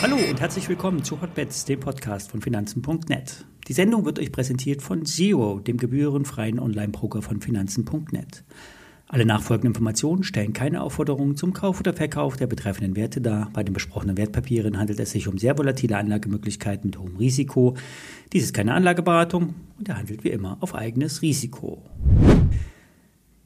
Hallo und herzlich willkommen zu Hotbets, dem Podcast von Finanzen.net. Die Sendung wird euch präsentiert von Zero, dem gebührenfreien Online-Broker von Finanzen.net. Alle nachfolgenden Informationen stellen keine Aufforderungen zum Kauf oder Verkauf der betreffenden Werte dar. Bei den besprochenen Wertpapieren handelt es sich um sehr volatile Anlagemöglichkeiten mit hohem Risiko. Dies ist keine Anlageberatung und er handelt wie immer auf eigenes Risiko.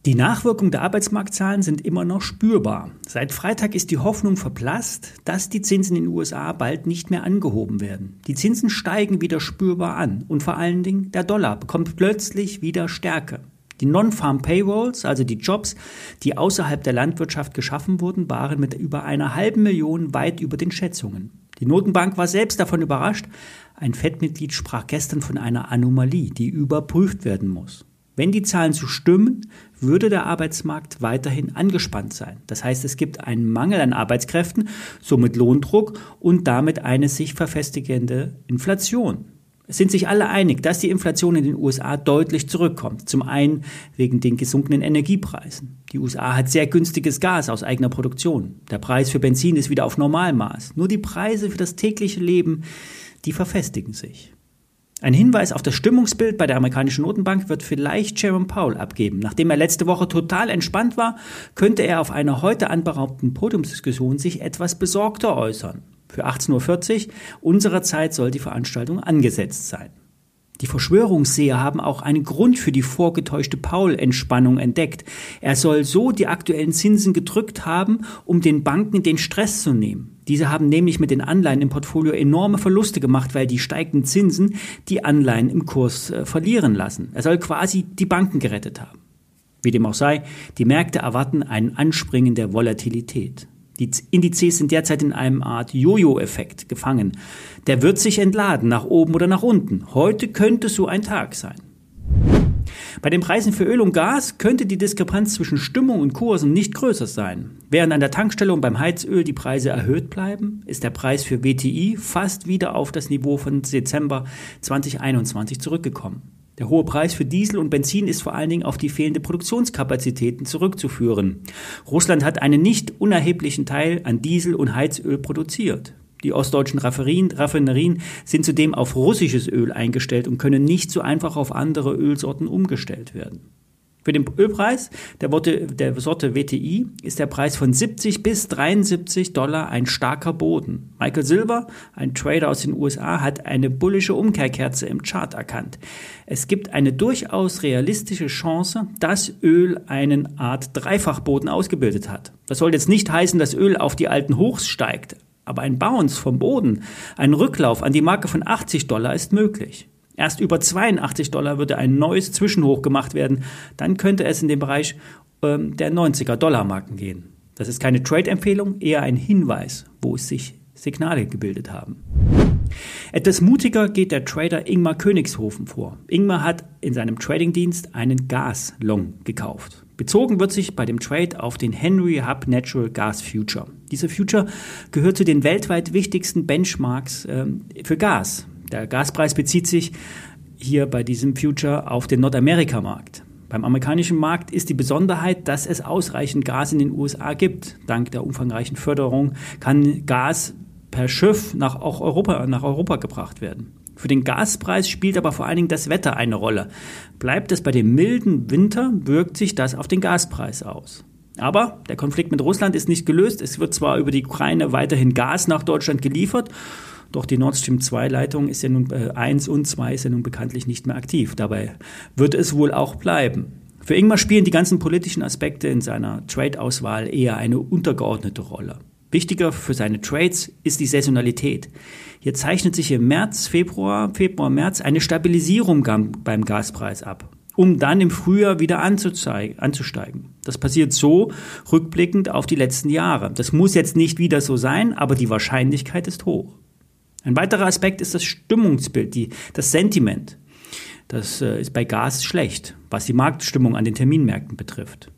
Die Nachwirkungen der Arbeitsmarktzahlen sind immer noch spürbar. Seit Freitag ist die Hoffnung verblasst, dass die Zinsen in den USA bald nicht mehr angehoben werden. Die Zinsen steigen wieder spürbar an und vor allen Dingen der Dollar bekommt plötzlich wieder Stärke. Die Non-Farm Payrolls, also die Jobs, die außerhalb der Landwirtschaft geschaffen wurden, waren mit über einer halben Million weit über den Schätzungen. Die Notenbank war selbst davon überrascht. Ein FED-Mitglied sprach gestern von einer Anomalie, die überprüft werden muss. Wenn die Zahlen so stimmen, würde der Arbeitsmarkt weiterhin angespannt sein. Das heißt, es gibt einen Mangel an Arbeitskräften, somit Lohndruck und damit eine sich verfestigende Inflation. Es sind sich alle einig, dass die Inflation in den USA deutlich zurückkommt. Zum einen wegen den gesunkenen Energiepreisen. Die USA hat sehr günstiges Gas aus eigener Produktion. Der Preis für Benzin ist wieder auf Normalmaß. Nur die Preise für das tägliche Leben, die verfestigen sich. Ein Hinweis auf das Stimmungsbild bei der amerikanischen Notenbank wird vielleicht Jerome Powell abgeben. Nachdem er letzte Woche total entspannt war, könnte er auf einer heute anberaumten Podiumsdiskussion sich etwas besorgter äußern. Für 18.40 Uhr unserer Zeit soll die Veranstaltung angesetzt sein. Die Verschwörungsseher haben auch einen Grund für die vorgetäuschte Paul-Entspannung entdeckt. Er soll so die aktuellen Zinsen gedrückt haben, um den Banken den Stress zu nehmen. Diese haben nämlich mit den Anleihen im Portfolio enorme Verluste gemacht, weil die steigenden Zinsen die Anleihen im Kurs äh, verlieren lassen. Er soll quasi die Banken gerettet haben. Wie dem auch sei, die Märkte erwarten ein Anspringen der Volatilität. Die Indizes sind derzeit in einem Art Jojo-Effekt gefangen. Der wird sich entladen, nach oben oder nach unten. Heute könnte so ein Tag sein. Bei den Preisen für Öl und Gas könnte die Diskrepanz zwischen Stimmung und Kursen nicht größer sein. Während an der Tankstelle und beim Heizöl die Preise erhöht bleiben, ist der Preis für WTI fast wieder auf das Niveau von Dezember 2021 zurückgekommen. Der hohe Preis für Diesel und Benzin ist vor allen Dingen auf die fehlende Produktionskapazitäten zurückzuführen. Russland hat einen nicht unerheblichen Teil an Diesel und Heizöl produziert. Die ostdeutschen Raffinerien sind zudem auf russisches Öl eingestellt und können nicht so einfach auf andere Ölsorten umgestellt werden. Für den Ölpreis der, der Sorte WTI ist der Preis von 70 bis 73 Dollar ein starker Boden. Michael Silver, ein Trader aus den USA, hat eine bullische Umkehrkerze im Chart erkannt. Es gibt eine durchaus realistische Chance, dass Öl einen Art Dreifachboden ausgebildet hat. Das soll jetzt nicht heißen, dass Öl auf die alten Hochs steigt, aber ein Bounce vom Boden, ein Rücklauf an die Marke von 80 Dollar ist möglich. Erst über 82 Dollar würde ein neues Zwischenhoch gemacht werden. Dann könnte es in den Bereich ähm, der 90er Dollar Marken gehen. Das ist keine Trade-Empfehlung, eher ein Hinweis, wo es sich Signale gebildet haben. Etwas mutiger geht der Trader Ingmar Königshofen vor. Ingmar hat in seinem Tradingdienst einen Gas-Long gekauft. Bezogen wird sich bei dem Trade auf den Henry Hub Natural Gas Future. Dieser Future gehört zu den weltweit wichtigsten Benchmarks ähm, für Gas. Der Gaspreis bezieht sich hier bei diesem Future auf den Nordamerikamarkt. Beim amerikanischen Markt ist die Besonderheit, dass es ausreichend Gas in den USA gibt. Dank der umfangreichen Förderung kann Gas per Schiff nach, auch Europa, nach Europa gebracht werden. Für den Gaspreis spielt aber vor allen Dingen das Wetter eine Rolle. Bleibt es bei dem milden Winter, wirkt sich das auf den Gaspreis aus. Aber der Konflikt mit Russland ist nicht gelöst. Es wird zwar über die Ukraine weiterhin Gas nach Deutschland geliefert doch die Nord Stream 2 Leitung ist ja nun äh, 1 und 2 ist ja nun bekanntlich nicht mehr aktiv. Dabei wird es wohl auch bleiben. Für Ingmar spielen die ganzen politischen Aspekte in seiner Trade-Auswahl eher eine untergeordnete Rolle. Wichtiger für seine Trades ist die Saisonalität. Hier zeichnet sich im März, Februar, Februar, März eine Stabilisierung beim Gaspreis ab, um dann im Frühjahr wieder anzusteigen. Das passiert so rückblickend auf die letzten Jahre. Das muss jetzt nicht wieder so sein, aber die Wahrscheinlichkeit ist hoch. Ein weiterer Aspekt ist das Stimmungsbild, die, das Sentiment. Das äh, ist bei Gas schlecht, was die Marktstimmung an den Terminmärkten betrifft.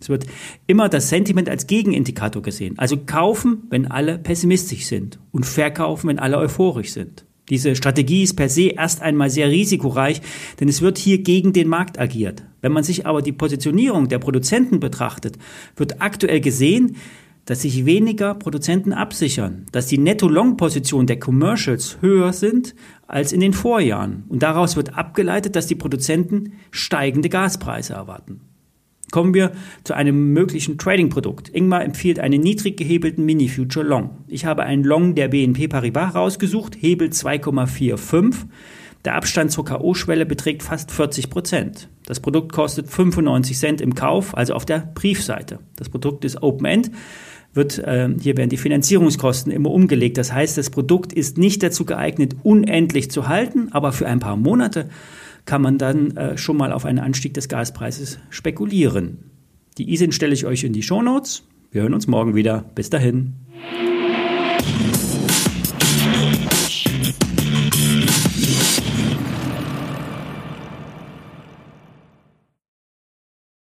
Es wird immer das Sentiment als Gegenindikator gesehen. Also kaufen, wenn alle pessimistisch sind und verkaufen, wenn alle euphorisch sind. Diese Strategie ist per se erst einmal sehr risikoreich, denn es wird hier gegen den Markt agiert. Wenn man sich aber die Positionierung der Produzenten betrachtet, wird aktuell gesehen, dass sich weniger Produzenten absichern, dass die Netto-Long-Position der Commercials höher sind als in den Vorjahren. Und daraus wird abgeleitet, dass die Produzenten steigende Gaspreise erwarten. Kommen wir zu einem möglichen Trading-Produkt. Ingmar empfiehlt einen niedrig gehebelten Mini-Future Long. Ich habe einen Long der BNP Paribas rausgesucht, Hebel 2,45. Der Abstand zur K.O.-Schwelle beträgt fast 40 Prozent. Das Produkt kostet 95 Cent im Kauf, also auf der Briefseite. Das Produkt ist Open-End. Wird, äh, hier werden die Finanzierungskosten immer umgelegt. Das heißt, das Produkt ist nicht dazu geeignet, unendlich zu halten, aber für ein paar Monate kann man dann äh, schon mal auf einen Anstieg des Gaspreises spekulieren. Die ISIN stelle ich euch in die Shownotes. Wir hören uns morgen wieder. Bis dahin.